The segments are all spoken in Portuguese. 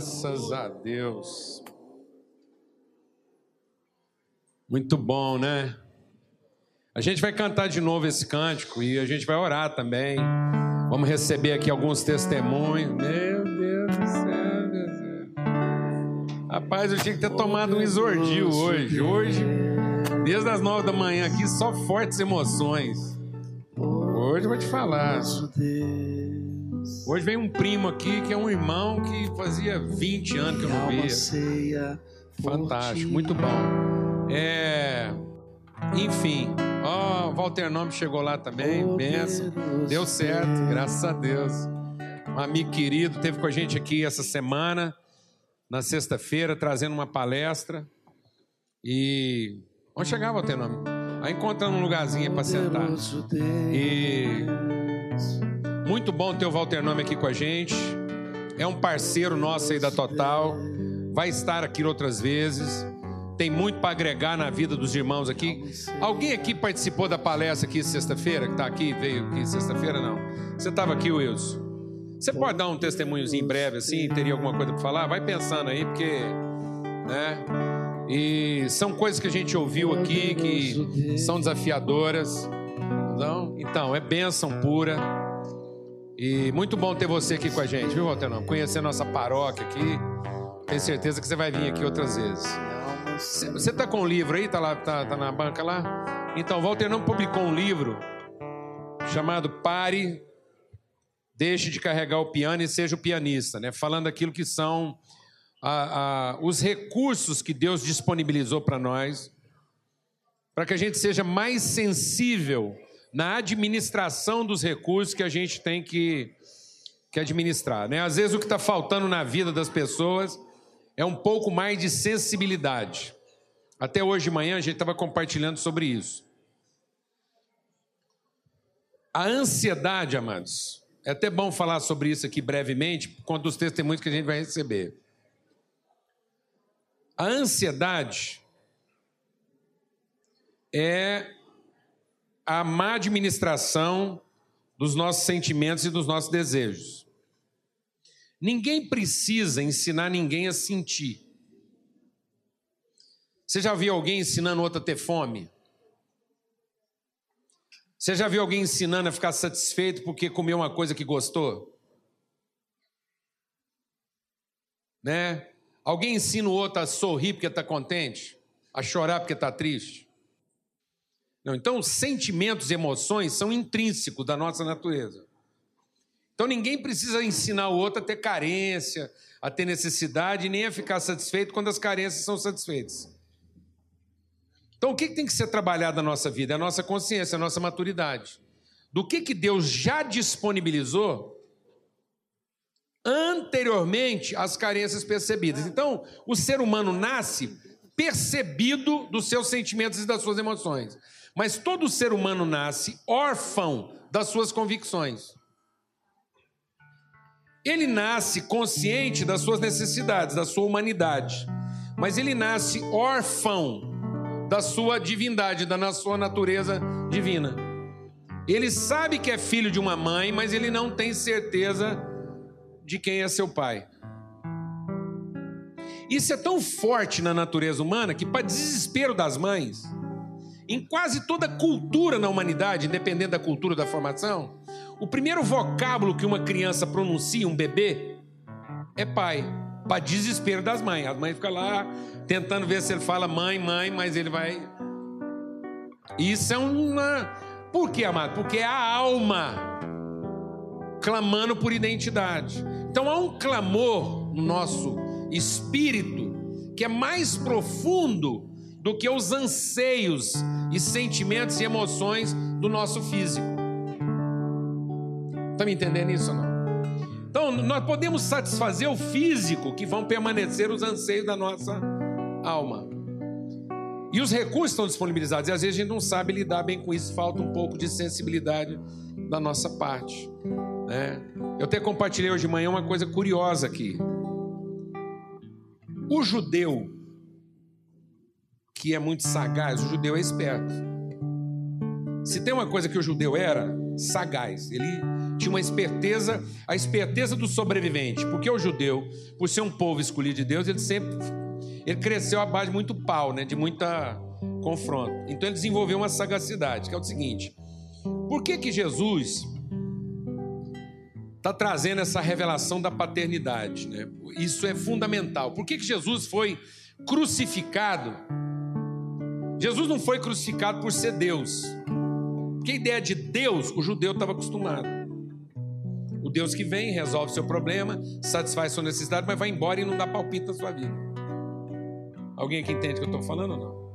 Graças a Deus. Muito bom, né? A gente vai cantar de novo esse cântico e a gente vai orar também. Vamos receber aqui alguns testemunhos. Meu Deus do céu, Deus. Rapaz, eu tinha que ter tomado um exordio hoje. Hoje, desde as nove da manhã aqui, só fortes emoções. Hoje eu vou te falar. Hoje vem um primo aqui que é um irmão que fazia 20 anos que eu não via. Fantástico, muito bom. É. Enfim, ó, oh, Walter Nome chegou lá também, benção. Deu certo, graças a Deus. Um amigo querido teve com a gente aqui essa semana, na sexta-feira, trazendo uma palestra. E. Onde chegar, Walter Nome? Aí encontrando um lugarzinho para sentar. E. Muito bom ter o Walter Nome aqui com a gente. É um parceiro nosso aí da Total. Vai estar aqui outras vezes. Tem muito para agregar na vida dos irmãos aqui. Alguém aqui participou da palestra aqui sexta-feira? Que está aqui, veio aqui sexta-feira? Não. Você estava aqui, Wilson? Você pode dar um testemunhozinho breve assim? Teria alguma coisa para falar? Vai pensando aí, porque. Né? E são coisas que a gente ouviu aqui que são desafiadoras. Não? Então, é bênção pura. E muito bom ter você aqui com a gente, viu, Walter? Conhecer nossa paróquia aqui. Tenho certeza que você vai vir aqui outras vezes. Você está com o um livro aí? Está lá, tá, tá, na banca lá? Então, Walter não publicou um livro chamado Pare, Deixe de Carregar o Piano e Seja o Pianista, né? Falando aquilo que são a, a, os recursos que Deus disponibilizou para nós, para que a gente seja mais sensível na administração dos recursos que a gente tem que, que administrar. Né? Às vezes o que está faltando na vida das pessoas é um pouco mais de sensibilidade. Até hoje de manhã a gente estava compartilhando sobre isso. A ansiedade, amados, é até bom falar sobre isso aqui brevemente, por conta dos testemunhos que a gente vai receber. A ansiedade é a má administração dos nossos sentimentos e dos nossos desejos. Ninguém precisa ensinar ninguém a sentir. Você já viu alguém ensinando outro a ter fome? Você já viu alguém ensinando a ficar satisfeito porque comeu uma coisa que gostou? Né? Alguém ensina o outro a sorrir porque está contente? A chorar porque está triste? Não, então, sentimentos e emoções são intrínsecos da nossa natureza. Então, ninguém precisa ensinar o outro a ter carência, a ter necessidade, nem a ficar satisfeito quando as carências são satisfeitas. Então, o que tem que ser trabalhado na nossa vida? É a nossa consciência, a nossa maturidade. Do que, que Deus já disponibilizou anteriormente às carências percebidas. Então, o ser humano nasce percebido dos seus sentimentos e das suas emoções. Mas todo ser humano nasce órfão das suas convicções. Ele nasce consciente das suas necessidades, da sua humanidade, mas ele nasce órfão da sua divindade, da sua natureza divina. Ele sabe que é filho de uma mãe, mas ele não tem certeza de quem é seu pai. Isso é tão forte na natureza humana que, para desespero das mães, em quase toda cultura na humanidade, independente da cultura da formação, o primeiro vocábulo que uma criança pronuncia, um bebê, é pai. Para desespero das mães. As mães ficam lá tentando ver se ele fala mãe, mãe, mas ele vai. Isso é uma. Por quê, amado? Porque é a alma clamando por identidade. Então há um clamor no nosso espírito que é mais profundo do que os anseios e sentimentos e emoções do nosso físico. Está me entendendo isso ou não? Então, nós podemos satisfazer o físico, que vão permanecer os anseios da nossa alma. E os recursos estão disponibilizados, e às vezes a gente não sabe lidar bem com isso, falta um pouco de sensibilidade da nossa parte. Né? Eu até compartilhei hoje de manhã uma coisa curiosa aqui. O judeu, que é muito sagaz, o judeu é esperto. Se tem uma coisa que o judeu era, sagaz. Ele tinha uma esperteza, a esperteza do sobrevivente. Porque o judeu, por ser um povo escolhido de Deus, ele sempre ele cresceu à base de muito pau, né? de muita confronto. Então ele desenvolveu uma sagacidade, que é o seguinte: por que que Jesus está trazendo essa revelação da paternidade? Né? Isso é fundamental. Por que que Jesus foi crucificado? Jesus não foi crucificado por ser Deus. Porque a ideia de Deus, o judeu estava acostumado. O Deus que vem, resolve seu problema, satisfaz sua necessidade, mas vai embora e não dá palpite na sua vida. Alguém aqui entende o que eu estou falando ou não?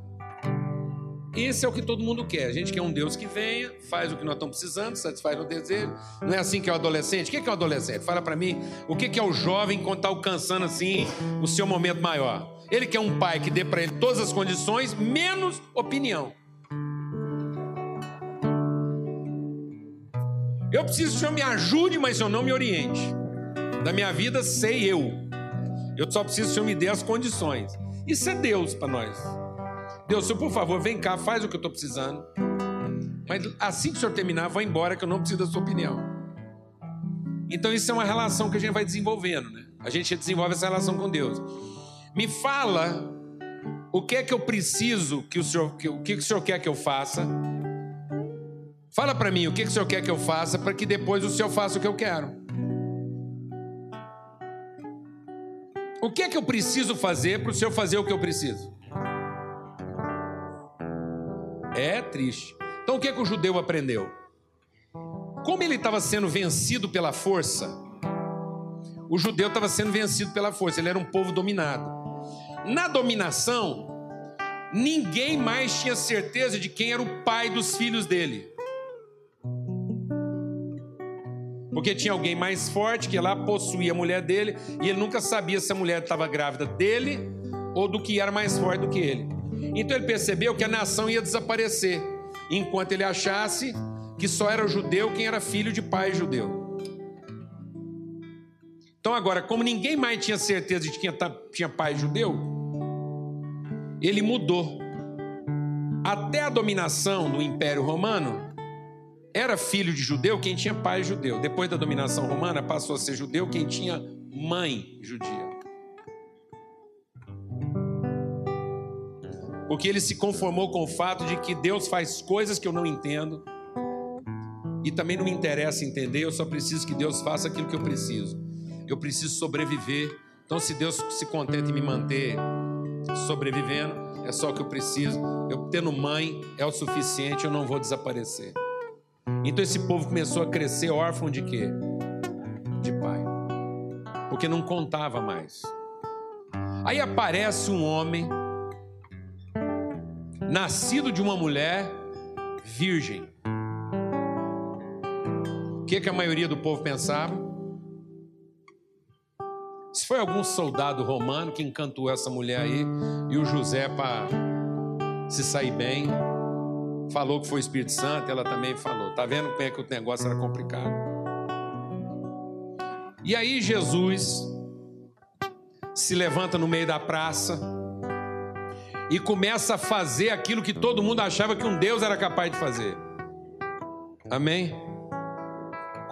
Esse é o que todo mundo quer. A gente quer um Deus que venha, faz o que nós estamos precisando, satisfaz o desejo. Não é assim que é o adolescente? O que é, o adolescente? Fala para mim, o que é o jovem quando está alcançando assim o seu momento maior? Ele quer um pai que dê para ele todas as condições, menos opinião. Eu preciso que o Senhor me ajude, mas Senhor não me oriente. Da minha vida sei eu. Eu só preciso que o Senhor me dê as condições. Isso é Deus para nós. Deus, Senhor, por favor, vem cá, faz o que eu estou precisando. Mas assim que o Senhor terminar, vá embora, que eu não preciso da sua opinião. Então isso é uma relação que a gente vai desenvolvendo, né? A gente desenvolve essa relação com Deus. Me fala o que é que eu preciso que o Senhor, que, o que, o Senhor quer que eu faça. Fala para mim o que, que o Senhor quer que eu faça para que depois o Senhor faça o que eu quero. O que é que eu preciso fazer para o Senhor fazer o que eu preciso? É triste. Então o que, é que o judeu aprendeu? Como ele estava sendo vencido pela força, o judeu estava sendo vencido pela força, ele era um povo dominado. Na dominação, ninguém mais tinha certeza de quem era o pai dos filhos dele. Porque tinha alguém mais forte que lá possuía a mulher dele e ele nunca sabia se a mulher estava grávida dele ou do que era mais forte do que ele. Então ele percebeu que a nação ia desaparecer, enquanto ele achasse que só era judeu quem era filho de pai judeu. Então agora, como ninguém mais tinha certeza de quem tinha pai judeu, ele mudou. Até a dominação do Império Romano, era filho de judeu quem tinha pai judeu. Depois da dominação romana, passou a ser judeu quem tinha mãe judia. Porque ele se conformou com o fato de que Deus faz coisas que eu não entendo. E também não me interessa entender, eu só preciso que Deus faça aquilo que eu preciso. Eu preciso sobreviver. Então, se Deus se contenta em me manter sobrevivendo, é só o que eu preciso. Eu tendo mãe é o suficiente, eu não vou desaparecer. Então esse povo começou a crescer órfão de quê? De pai. Porque não contava mais. Aí aparece um homem nascido de uma mulher virgem. O que, que a maioria do povo pensava? Se foi algum soldado romano que encantou essa mulher aí e o José para se sair bem, falou que foi o Espírito Santo, ela também falou. Tá vendo como é que o negócio era complicado? E aí Jesus se levanta no meio da praça e começa a fazer aquilo que todo mundo achava que um Deus era capaz de fazer. Amém?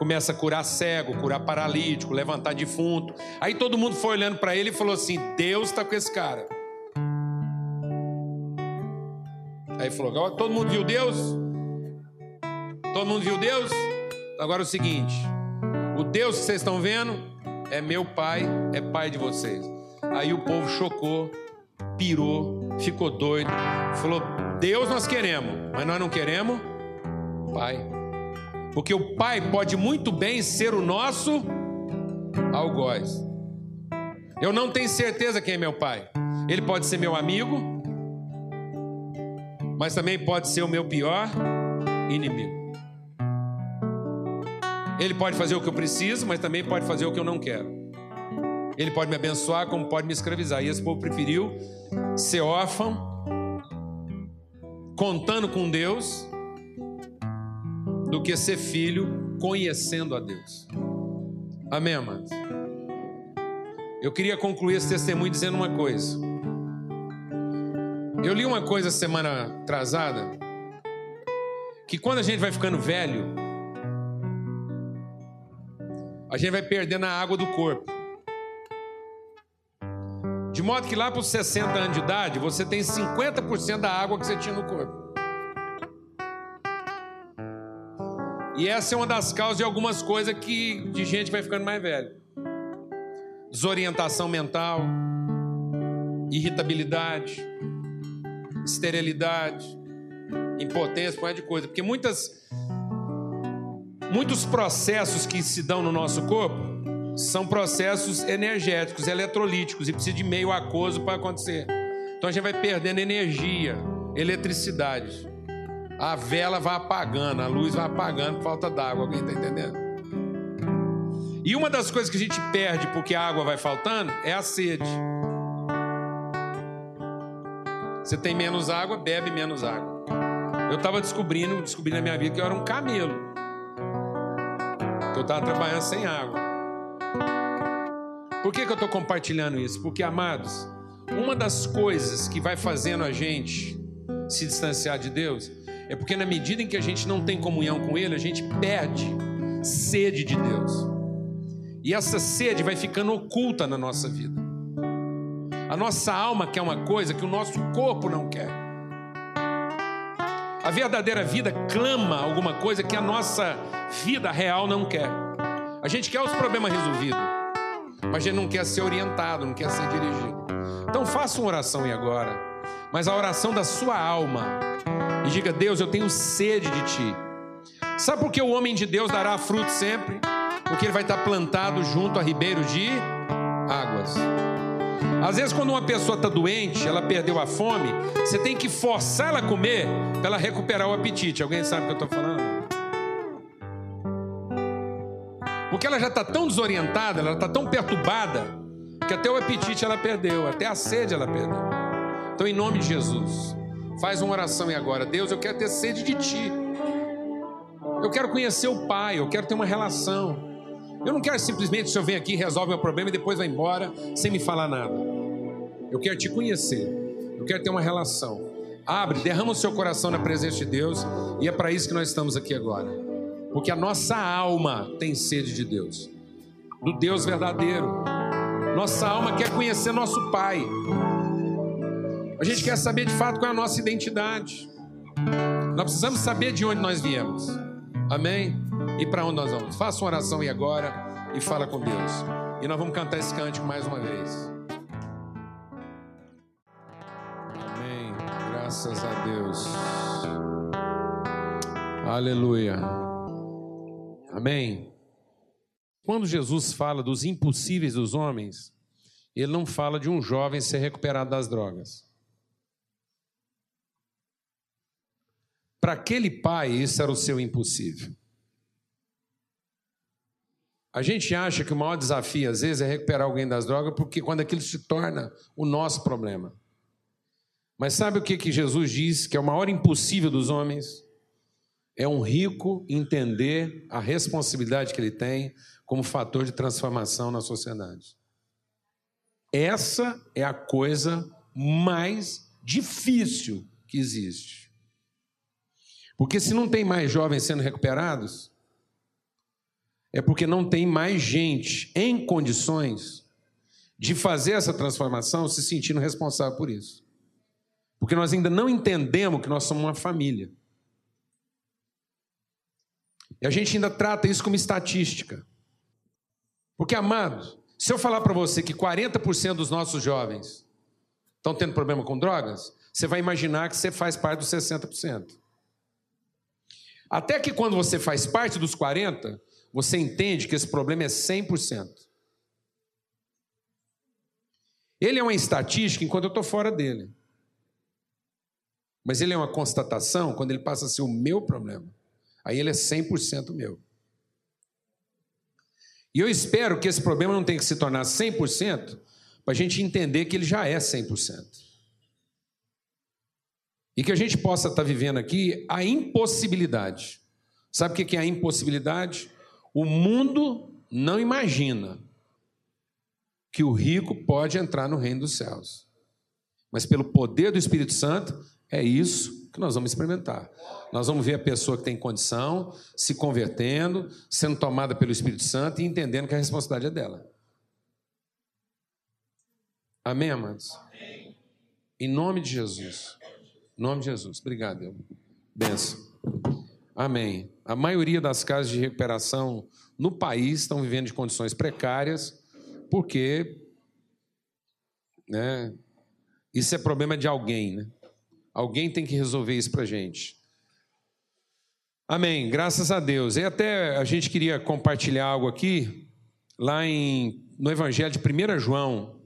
Começa a curar cego, curar paralítico, levantar defunto. Aí todo mundo foi olhando para ele e falou assim: Deus está com esse cara. Aí falou: todo mundo viu Deus? Todo mundo viu Deus? Agora é o seguinte: o Deus que vocês estão vendo é meu pai, é pai de vocês. Aí o povo chocou, pirou, ficou doido, falou: Deus nós queremos, mas nós não queremos pai. Porque o pai pode muito bem ser o nosso algoz. Eu não tenho certeza quem é meu pai. Ele pode ser meu amigo, mas também pode ser o meu pior inimigo. Ele pode fazer o que eu preciso, mas também pode fazer o que eu não quero. Ele pode me abençoar, como pode me escravizar. E esse povo preferiu ser órfão, contando com Deus, do que ser filho conhecendo a Deus. Amém, amados? Eu queria concluir esse testemunho dizendo uma coisa. Eu li uma coisa semana atrasada, que quando a gente vai ficando velho, a gente vai perdendo a água do corpo. De modo que lá para os 60 anos de idade, você tem 50% da água que você tinha no corpo. E essa é uma das causas de algumas coisas que de gente que vai ficando mais velho. Desorientação mental, irritabilidade, esterilidade, impotência, por de coisa, porque muitas muitos processos que se dão no nosso corpo são processos energéticos, eletrolíticos e precisa de meio aquoso para acontecer. Então a gente vai perdendo energia, eletricidade. A vela vai apagando, a luz vai apagando por falta d'água. Alguém está entendendo? E uma das coisas que a gente perde porque a água vai faltando é a sede. Você tem menos água, bebe menos água. Eu estava descobrindo, descobrindo na minha vida que eu era um camelo. Que eu estava trabalhando sem água. Por que, que eu estou compartilhando isso? Porque, amados, uma das coisas que vai fazendo a gente se distanciar de Deus é porque, na medida em que a gente não tem comunhão com Ele, a gente perde sede de Deus. E essa sede vai ficando oculta na nossa vida. A nossa alma quer uma coisa que o nosso corpo não quer. A verdadeira vida clama alguma coisa que a nossa vida real não quer. A gente quer os problemas resolvidos mas a gente não quer ser orientado, não quer ser dirigido. Então faça uma oração e agora, mas a oração da sua alma, e diga: Deus, eu tenho sede de ti. Sabe por que o homem de Deus dará fruto sempre? Porque ele vai estar plantado junto a ribeiros de águas. Às vezes, quando uma pessoa está doente, ela perdeu a fome, você tem que forçar ela a comer para ela recuperar o apetite. Alguém sabe o que eu estou falando? Porque ela já está tão desorientada, ela está tão perturbada, que até o apetite ela perdeu, até a sede ela perdeu. Então, em nome de Jesus, faz uma oração e agora, Deus, eu quero ter sede de Ti. Eu quero conhecer o Pai, eu quero ter uma relação. Eu não quero simplesmente o Senhor vem aqui, resolve meu problema e depois vai embora sem me falar nada. Eu quero te conhecer. Eu quero ter uma relação. Abre, derrama o seu coração na presença de Deus e é para isso que nós estamos aqui agora. Porque a nossa alma tem sede de Deus, do Deus verdadeiro. Nossa alma quer conhecer nosso Pai. A gente quer saber de fato qual é a nossa identidade. Nós precisamos saber de onde nós viemos. Amém? E para onde nós vamos. Faça uma oração aí agora e fala com Deus. E nós vamos cantar esse cântico mais uma vez. Amém. Graças a Deus. Aleluia. Amém? Quando Jesus fala dos impossíveis dos homens, ele não fala de um jovem ser recuperado das drogas. Para aquele pai, isso era o seu impossível. A gente acha que o maior desafio, às vezes, é recuperar alguém das drogas, porque quando aquilo se torna o nosso problema. Mas sabe o que, que Jesus diz que é o maior impossível dos homens? é um rico entender a responsabilidade que ele tem como fator de transformação na sociedade. Essa é a coisa mais difícil que existe. Porque se não tem mais jovens sendo recuperados, é porque não tem mais gente em condições de fazer essa transformação se sentindo responsável por isso. Porque nós ainda não entendemos que nós somos uma família. E a gente ainda trata isso como estatística. Porque, amado, se eu falar para você que 40% dos nossos jovens estão tendo problema com drogas, você vai imaginar que você faz parte dos 60%. Até que quando você faz parte dos 40%, você entende que esse problema é 100%. Ele é uma estatística enquanto eu estou fora dele. Mas ele é uma constatação quando ele passa a ser o meu problema. Aí ele é 100% meu. E eu espero que esse problema não tenha que se tornar 100% para a gente entender que ele já é 100%. E que a gente possa estar vivendo aqui a impossibilidade. Sabe o que é a impossibilidade? O mundo não imagina que o rico pode entrar no reino dos céus. Mas pelo poder do Espírito Santo, é isso que nós vamos experimentar. Nós vamos ver a pessoa que tem condição se convertendo, sendo tomada pelo Espírito Santo e entendendo que a responsabilidade é dela. Amém, amados? Amém. Em nome de Jesus. Em nome de Jesus. Obrigado, Deus. Benção. Amém. A maioria das casas de recuperação no país estão vivendo de condições precárias, porque né, isso é problema de alguém, né? Alguém tem que resolver isso para gente. Amém. Graças a Deus. E até a gente queria compartilhar algo aqui, lá em, no Evangelho de 1 João,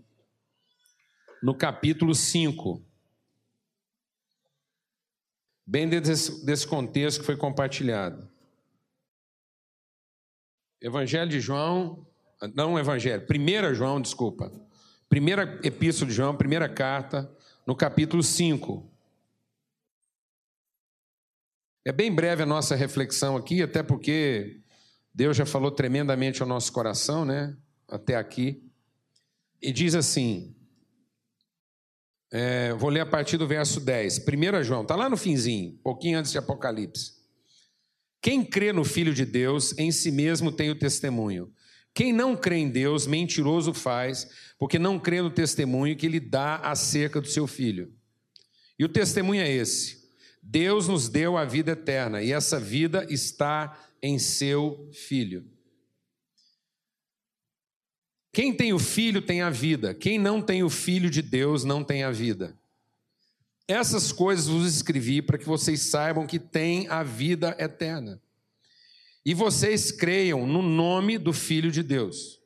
no capítulo 5. Bem desse, desse contexto que foi compartilhado. Evangelho de João, não Evangelho, 1 João, desculpa. Primeira epístola de João, primeira carta, no capítulo 5. É bem breve a nossa reflexão aqui, até porque Deus já falou tremendamente ao nosso coração, né? Até aqui. E diz assim: é, vou ler a partir do verso 10. 1 João, está lá no finzinho, pouquinho antes de Apocalipse. Quem crê no Filho de Deus, em si mesmo tem o testemunho. Quem não crê em Deus, mentiroso faz, porque não crê no testemunho que ele dá acerca do seu filho. E o testemunho é esse: Deus nos deu a vida eterna e essa vida está em seu Filho. Quem tem o Filho tem a vida, quem não tem o Filho de Deus não tem a vida. Essas coisas vos escrevi para que vocês saibam que têm a vida eterna. E vocês creiam no nome do Filho de Deus.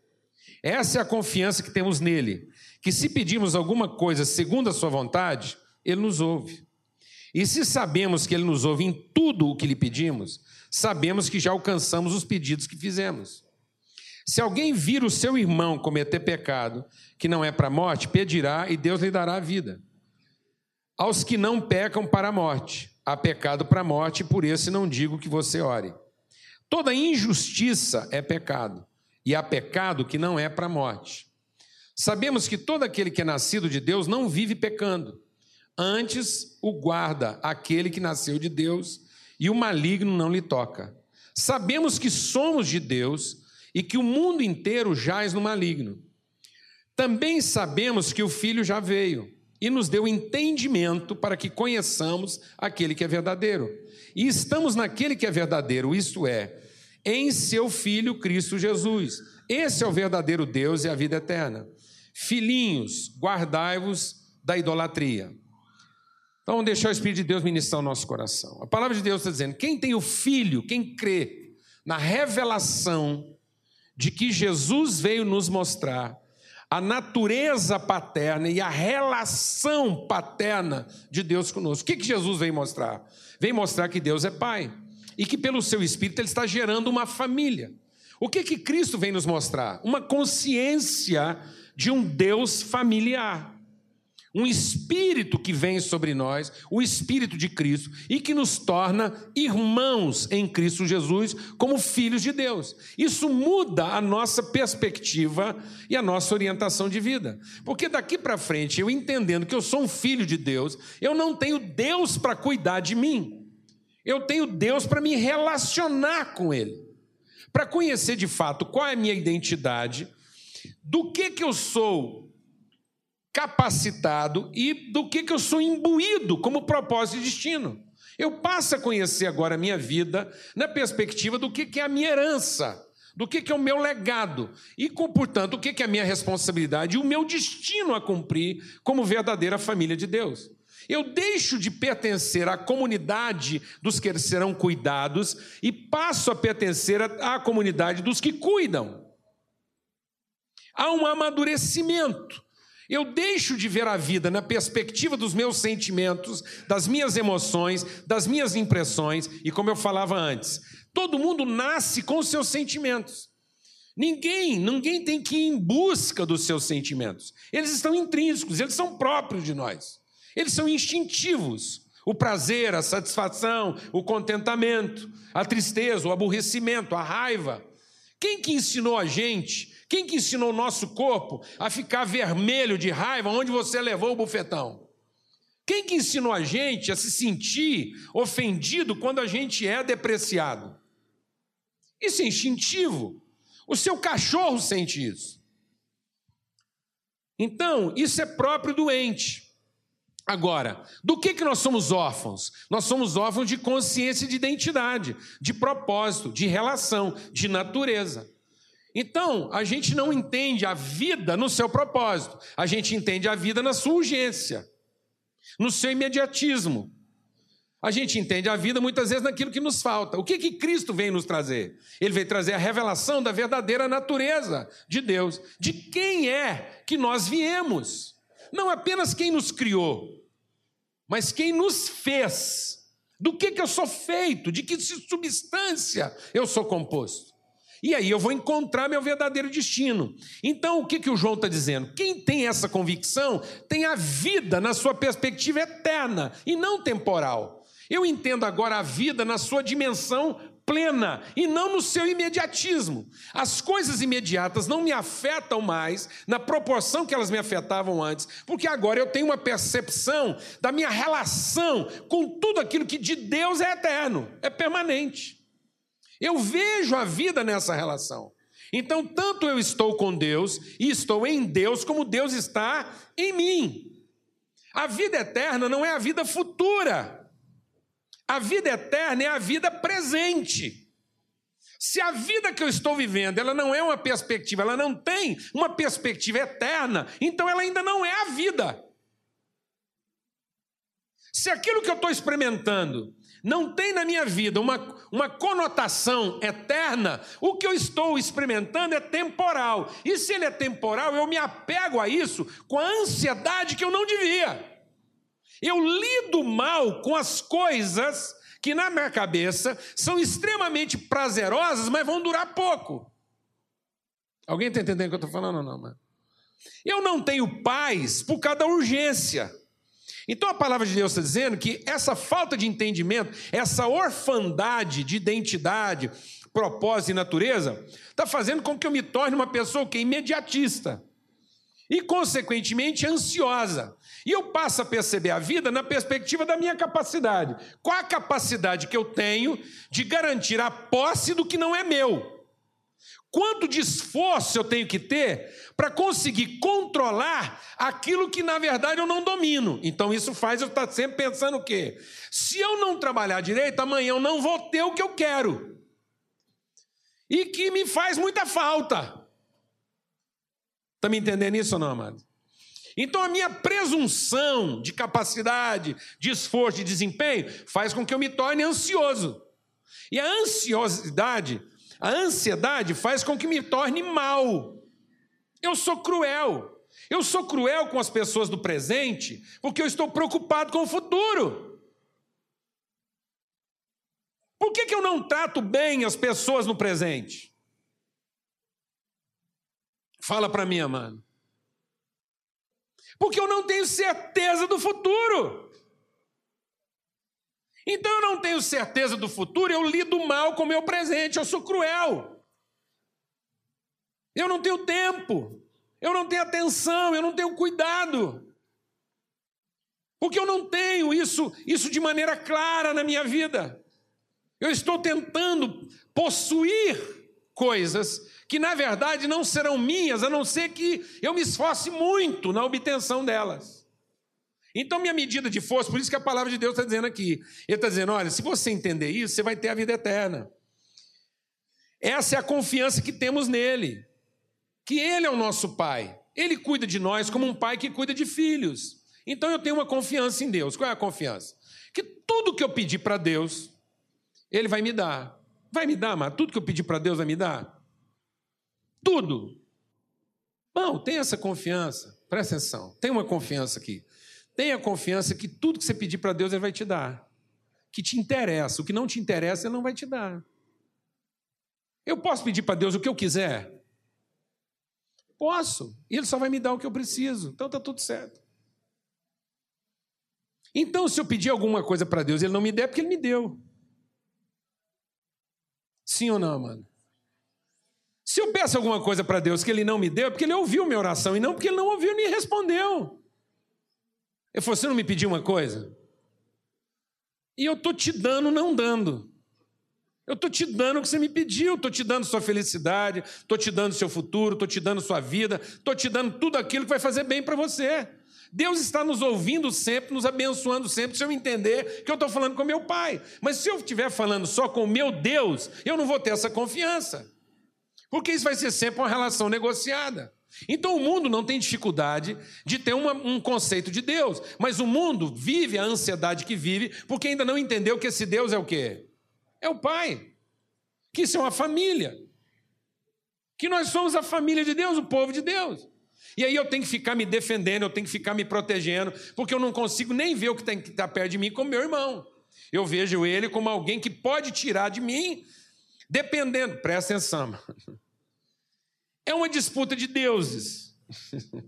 Essa é a confiança que temos nele, que se pedimos alguma coisa segundo a sua vontade, ele nos ouve. E se sabemos que Ele nos ouve em tudo o que lhe pedimos, sabemos que já alcançamos os pedidos que fizemos. Se alguém vir o seu irmão cometer pecado que não é para a morte, pedirá e Deus lhe dará a vida. Aos que não pecam para a morte, há pecado para a morte, e por esse não digo que você ore. Toda injustiça é pecado, e há pecado que não é para a morte. Sabemos que todo aquele que é nascido de Deus não vive pecando Antes o guarda aquele que nasceu de Deus, e o maligno não lhe toca. Sabemos que somos de Deus e que o mundo inteiro jaz no maligno. Também sabemos que o Filho já veio e nos deu entendimento para que conheçamos aquele que é verdadeiro. E estamos naquele que é verdadeiro, isto é, em seu Filho Cristo Jesus. Esse é o verdadeiro Deus e a vida eterna. Filhinhos, guardai-vos da idolatria. Então, deixar o Espírito de Deus ministrar o nosso coração. A palavra de Deus está dizendo: quem tem o Filho, quem crê na revelação de que Jesus veio nos mostrar a natureza paterna e a relação paterna de Deus conosco. O que, que Jesus veio mostrar? Veio mostrar que Deus é Pai e que pelo seu Espírito Ele está gerando uma família. O que, que Cristo vem nos mostrar? Uma consciência de um Deus familiar um espírito que vem sobre nós, o espírito de Cristo, e que nos torna irmãos em Cristo Jesus, como filhos de Deus. Isso muda a nossa perspectiva e a nossa orientação de vida. Porque daqui para frente, eu entendendo que eu sou um filho de Deus, eu não tenho Deus para cuidar de mim. Eu tenho Deus para me relacionar com ele. Para conhecer de fato qual é a minha identidade, do que que eu sou capacitado e do que, que eu sou imbuído como propósito e destino. Eu passo a conhecer agora a minha vida na perspectiva do que, que é a minha herança, do que, que é o meu legado e, portanto, o que, que é a minha responsabilidade e o meu destino a cumprir como verdadeira família de Deus. Eu deixo de pertencer à comunidade dos que serão cuidados e passo a pertencer à comunidade dos que cuidam. Há um amadurecimento eu deixo de ver a vida na perspectiva dos meus sentimentos, das minhas emoções, das minhas impressões, e como eu falava antes, todo mundo nasce com os seus sentimentos. Ninguém, ninguém tem que ir em busca dos seus sentimentos. Eles estão intrínsecos, eles são próprios de nós. Eles são instintivos. O prazer, a satisfação, o contentamento, a tristeza, o aborrecimento, a raiva. Quem que ensinou a gente quem que ensinou o nosso corpo a ficar vermelho de raiva onde você levou o bufetão? Quem que ensinou a gente a se sentir ofendido quando a gente é depreciado? Isso é instintivo. O seu cachorro sente isso. Então, isso é próprio doente. Agora, do que, que nós somos órfãos? Nós somos órfãos de consciência de identidade, de propósito, de relação, de natureza. Então, a gente não entende a vida no seu propósito, a gente entende a vida na sua urgência, no seu imediatismo. A gente entende a vida muitas vezes naquilo que nos falta. O que, que Cristo vem nos trazer? Ele veio trazer a revelação da verdadeira natureza de Deus, de quem é que nós viemos. Não apenas quem nos criou, mas quem nos fez. Do que, que eu sou feito, de que substância eu sou composto. E aí eu vou encontrar meu verdadeiro destino. Então, o que, que o João está dizendo? Quem tem essa convicção tem a vida na sua perspectiva eterna e não temporal. Eu entendo agora a vida na sua dimensão plena e não no seu imediatismo. As coisas imediatas não me afetam mais na proporção que elas me afetavam antes, porque agora eu tenho uma percepção da minha relação com tudo aquilo que de Deus é eterno, é permanente. Eu vejo a vida nessa relação. Então, tanto eu estou com Deus e estou em Deus, como Deus está em mim. A vida eterna não é a vida futura. A vida eterna é a vida presente. Se a vida que eu estou vivendo, ela não é uma perspectiva, ela não tem uma perspectiva eterna, então ela ainda não é a vida. Se aquilo que eu estou experimentando não tem na minha vida uma, uma conotação eterna, o que eu estou experimentando é temporal. E se ele é temporal, eu me apego a isso com a ansiedade que eu não devia. Eu lido mal com as coisas que na minha cabeça são extremamente prazerosas, mas vão durar pouco. Alguém está entendendo o que eu estou falando ou não, mano? Eu não tenho paz por causa da urgência. Então a palavra de Deus está dizendo que essa falta de entendimento, essa orfandade de identidade, propósito e natureza, está fazendo com que eu me torne uma pessoa que é imediatista e, consequentemente, ansiosa. E eu passo a perceber a vida na perspectiva da minha capacidade. Qual a capacidade que eu tenho de garantir a posse do que não é meu? Quanto de esforço eu tenho que ter para conseguir controlar aquilo que na verdade eu não domino? Então isso faz eu estar sempre pensando o quê? Se eu não trabalhar direito, amanhã eu não vou ter o que eu quero. E que me faz muita falta. Está me entendendo isso ou não, amado? Então a minha presunção de capacidade, de esforço, de desempenho, faz com que eu me torne ansioso. E a ansiosidade, a ansiedade faz com que me torne mal. Eu sou cruel. Eu sou cruel com as pessoas do presente porque eu estou preocupado com o futuro. Por que, que eu não trato bem as pessoas no presente? Fala para mim, amado. Porque eu não tenho certeza do futuro. Então eu não tenho certeza do futuro, eu lido mal com o meu presente, eu sou cruel. Eu não tenho tempo, eu não tenho atenção, eu não tenho cuidado. Porque eu não tenho isso, isso de maneira clara na minha vida. Eu estou tentando possuir coisas que na verdade não serão minhas, a não ser que eu me esforce muito na obtenção delas. Então, minha medida de força, por isso que a palavra de Deus está dizendo aqui. Ele está dizendo: olha, se você entender isso, você vai ter a vida eterna. Essa é a confiança que temos nele, que ele é o nosso pai. Ele cuida de nós como um pai que cuida de filhos. Então eu tenho uma confiança em Deus. Qual é a confiança? Que tudo que eu pedir para Deus, Ele vai me dar. Vai me dar, mas tudo que eu pedir para Deus vai me dar? Tudo. Não, tem essa confiança. Presta atenção. Tem uma confiança aqui. Tenha confiança que tudo que você pedir para Deus, Ele vai te dar. Que te interessa. O que não te interessa, Ele não vai te dar. Eu posso pedir para Deus o que eu quiser? Posso. E Ele só vai me dar o que eu preciso. Então está tudo certo. Então, se eu pedir alguma coisa para Deus Ele não me der, é porque Ele me deu. Sim ou não, mano? Se eu peço alguma coisa para Deus que Ele não me deu, é porque Ele ouviu minha oração e não porque Ele não ouviu nem respondeu. Ele falou: Você não me pediu uma coisa? E eu estou te dando, não dando. Eu estou te dando o que você me pediu, estou te dando sua felicidade, estou te dando seu futuro, estou te dando sua vida, estou te dando tudo aquilo que vai fazer bem para você. Deus está nos ouvindo sempre, nos abençoando sempre, se eu entender que eu estou falando com meu pai. Mas se eu estiver falando só com o meu Deus, eu não vou ter essa confiança. Porque isso vai ser sempre uma relação negociada. Então o mundo não tem dificuldade de ter uma, um conceito de Deus, mas o mundo vive a ansiedade que vive porque ainda não entendeu que esse Deus é o quê? É o Pai. Que isso é uma família. Que nós somos a família de Deus, o povo de Deus. E aí eu tenho que ficar me defendendo, eu tenho que ficar me protegendo, porque eu não consigo nem ver o que estar perto de mim como meu irmão. Eu vejo ele como alguém que pode tirar de mim, dependendo. Presta atenção. É uma disputa de deuses.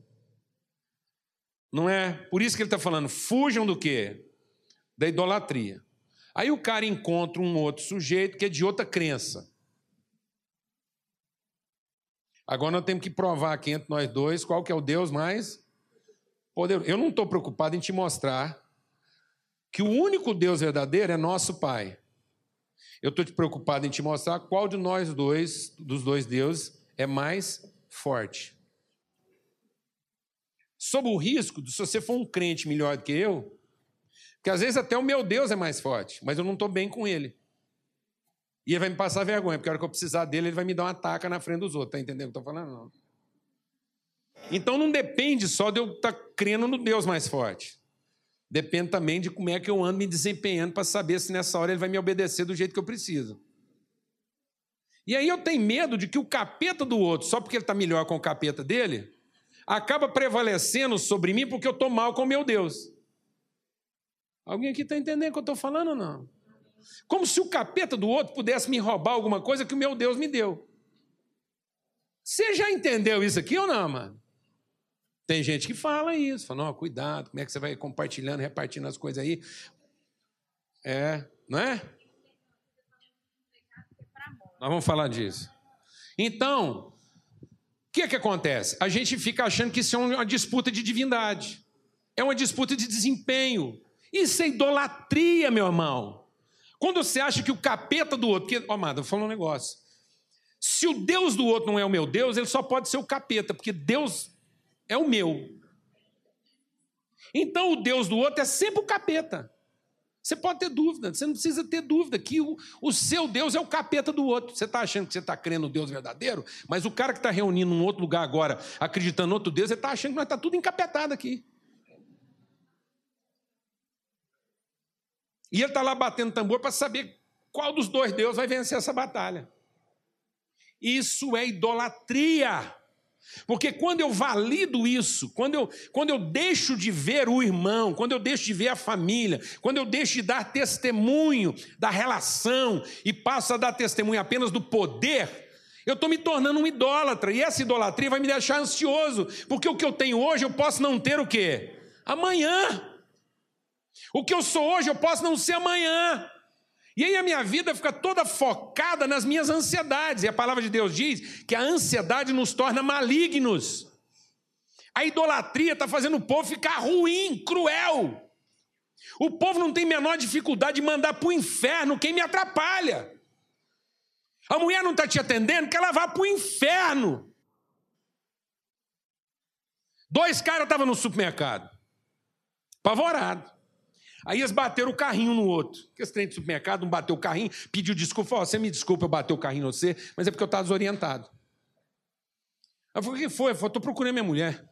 Não é? Por isso que ele está falando, fujam do quê? Da idolatria. Aí o cara encontra um outro sujeito que é de outra crença. Agora nós temos que provar aqui entre nós dois qual que é o Deus mais poderoso. Eu não estou preocupado em te mostrar que o único Deus verdadeiro é nosso Pai. Eu estou preocupado em te mostrar qual de nós dois, dos dois deuses, é mais forte. Sob o risco de, se você for um crente melhor do que eu, que às vezes até o meu Deus é mais forte, mas eu não estou bem com ele. E ele vai me passar vergonha, porque a hora que eu precisar dele, ele vai me dar uma taca na frente dos outros. Tá entendendo o que eu estou falando? Não. Então não depende só de eu estar tá crendo no Deus mais forte. Depende também de como é que eu ando me desempenhando para saber se nessa hora ele vai me obedecer do jeito que eu preciso. E aí eu tenho medo de que o capeta do outro, só porque ele está melhor com o capeta dele, acaba prevalecendo sobre mim porque eu estou mal com o meu Deus. Alguém aqui está entendendo o que eu estou falando ou não? Como se o capeta do outro pudesse me roubar alguma coisa que o meu Deus me deu. Você já entendeu isso aqui ou não, mano? Tem gente que fala isso, fala, não, cuidado, como é que você vai compartilhando, repartindo as coisas aí? É, não é? Nós vamos falar disso. Então, o que, é que acontece? A gente fica achando que isso é uma disputa de divindade, é uma disputa de desempenho. Isso é idolatria, meu irmão. Quando você acha que o capeta do outro. Porque, ó, amado, eu vou falar um negócio. Se o Deus do outro não é o meu Deus, ele só pode ser o capeta, porque Deus é o meu. Então o Deus do outro é sempre o capeta. Você pode ter dúvida, você não precisa ter dúvida que o, o seu Deus é o capeta do outro. Você está achando que você está crendo no Deus verdadeiro, mas o cara que está reunindo em um outro lugar agora, acreditando no outro Deus, ele está achando que nós está tudo encapetado aqui. E ele está lá batendo tambor para saber qual dos dois deuses vai vencer essa batalha. Isso é idolatria. Porque quando eu valido isso, quando eu, quando eu deixo de ver o irmão, quando eu deixo de ver a família, quando eu deixo de dar testemunho da relação e passo a dar testemunho apenas do poder, eu estou me tornando um idólatra. E essa idolatria vai me deixar ansioso, porque o que eu tenho hoje eu posso não ter o quê? Amanhã. O que eu sou hoje, eu posso não ser amanhã. E aí a minha vida fica toda focada nas minhas ansiedades. E a palavra de Deus diz que a ansiedade nos torna malignos. A idolatria está fazendo o povo ficar ruim, cruel. O povo não tem menor dificuldade de mandar para o inferno quem me atrapalha. A mulher não está te atendendo, quer ela vá para o inferno. Dois caras estavam no supermercado, apavorado. Aí eles bateram o carrinho no outro. Porque esse trem de supermercado, um bateu o carrinho, pediu desculpa, falou, você me desculpa eu bater o carrinho em você, mas é porque eu estava desorientado. Eu falei, o que foi? Eu falei, estou procurando minha mulher.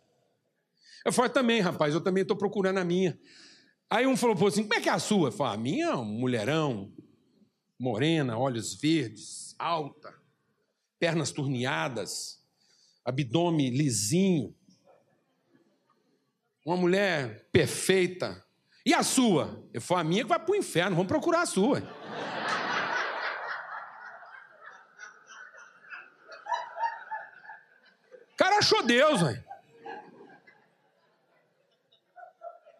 Eu falei, também, rapaz, eu também estou procurando a minha. Aí um falou assim, como é que é a sua? Eu falei, a minha é um mulherão, morena, olhos verdes, alta, pernas torneadas, abdômen lisinho. Uma mulher perfeita, e a sua? Eu falei, a minha que vai para o inferno, vamos procurar a sua. O cara achou Deus, velho.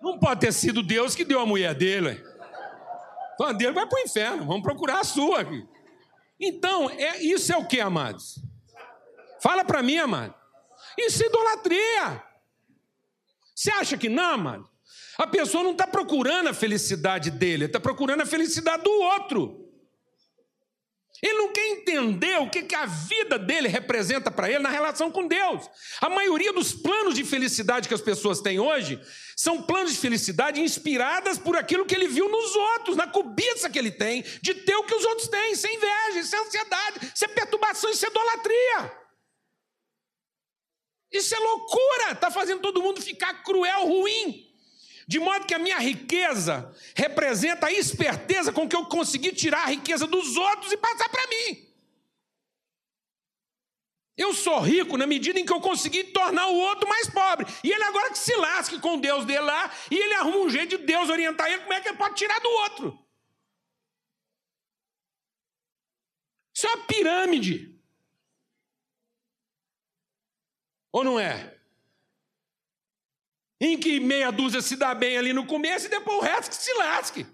Não pode ter sido Deus que deu a mulher dele. Então a dele vai para o inferno, vamos procurar a sua. Então, é, isso é o que, amados? Fala para mim, amado. Isso é idolatria. Você acha que não, amado? A pessoa não está procurando a felicidade dele, está procurando a felicidade do outro. Ele não quer entender o que, que a vida dele representa para ele na relação com Deus. A maioria dos planos de felicidade que as pessoas têm hoje são planos de felicidade inspiradas por aquilo que ele viu nos outros, na cobiça que ele tem de ter o que os outros têm. É inveja, é ansiedade, é perturbação, isso é idolatria. Isso é loucura, está fazendo todo mundo ficar cruel, ruim. De modo que a minha riqueza representa a esperteza com que eu consegui tirar a riqueza dos outros e passar para mim. Eu sou rico na medida em que eu consegui tornar o outro mais pobre. E ele agora que se lasque com Deus dele lá, e ele arruma um jeito de Deus orientar ele como é que ele pode tirar do outro. Isso é uma pirâmide. Ou não é? Em que meia dúzia se dá bem ali no começo e depois o resto que se lasque.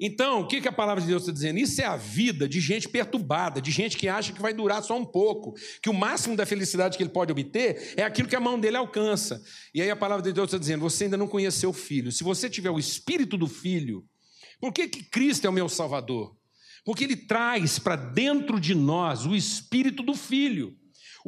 Então, o que, a palavra de Deus está dizendo? Isso é a vida de gente perturbada, de gente que acha que vai durar só um pouco, que o máximo da felicidade que ele pode obter é aquilo que a mão dele alcança. E aí a palavra de Deus está dizendo: você ainda não conheceu o Filho. Se você tiver o Espírito do Filho, por que, que Cristo é o meu Salvador? Porque ele traz para dentro de nós o Espírito do Filho.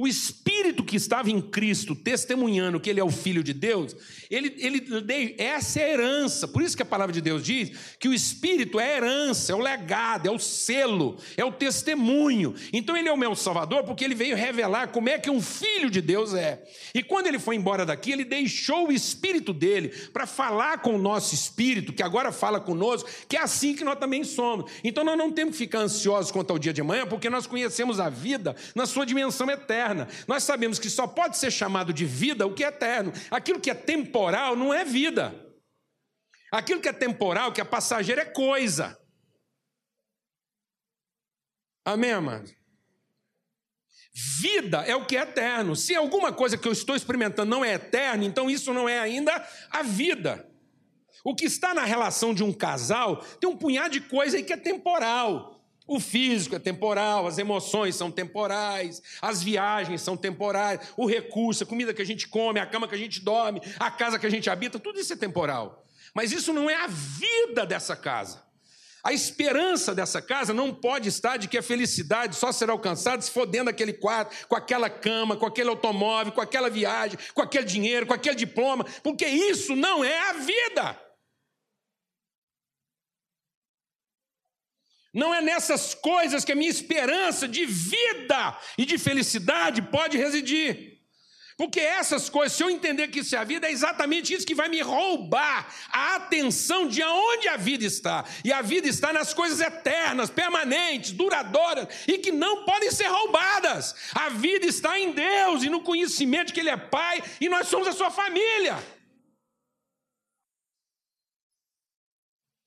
O Espírito que estava em Cristo, testemunhando que Ele é o Filho de Deus, ele, ele, essa é a herança. Por isso que a palavra de Deus diz que o Espírito é a herança, é o legado, é o selo, é o testemunho. Então Ele é o meu Salvador porque Ele veio revelar como é que um Filho de Deus é. E quando Ele foi embora daqui, Ele deixou o Espírito dele para falar com o nosso Espírito, que agora fala conosco, que é assim que nós também somos. Então nós não temos que ficar ansiosos quanto ao dia de amanhã, porque nós conhecemos a vida na sua dimensão eterna eterna. Nós sabemos que só pode ser chamado de vida o que é eterno. Aquilo que é temporal não é vida. Aquilo que é temporal, que é passageiro, é coisa. Amém, amado? Vida é o que é eterno. Se alguma coisa que eu estou experimentando não é eterna, então isso não é ainda a vida. O que está na relação de um casal tem um punhado de coisa aí que é temporal. O físico é temporal, as emoções são temporais, as viagens são temporais, o recurso, a comida que a gente come, a cama que a gente dorme, a casa que a gente habita, tudo isso é temporal. Mas isso não é a vida dessa casa. A esperança dessa casa não pode estar de que a felicidade só será alcançada se for dentro daquele quarto, com aquela cama, com aquele automóvel, com aquela viagem, com aquele dinheiro, com aquele diploma, porque isso não é a vida. Não é nessas coisas que a minha esperança de vida e de felicidade pode residir. Porque essas coisas, se eu entender que isso é a vida, é exatamente isso que vai me roubar a atenção de onde a vida está. E a vida está nas coisas eternas, permanentes, duradouras e que não podem ser roubadas. A vida está em Deus e no conhecimento que Ele é Pai e nós somos a sua família.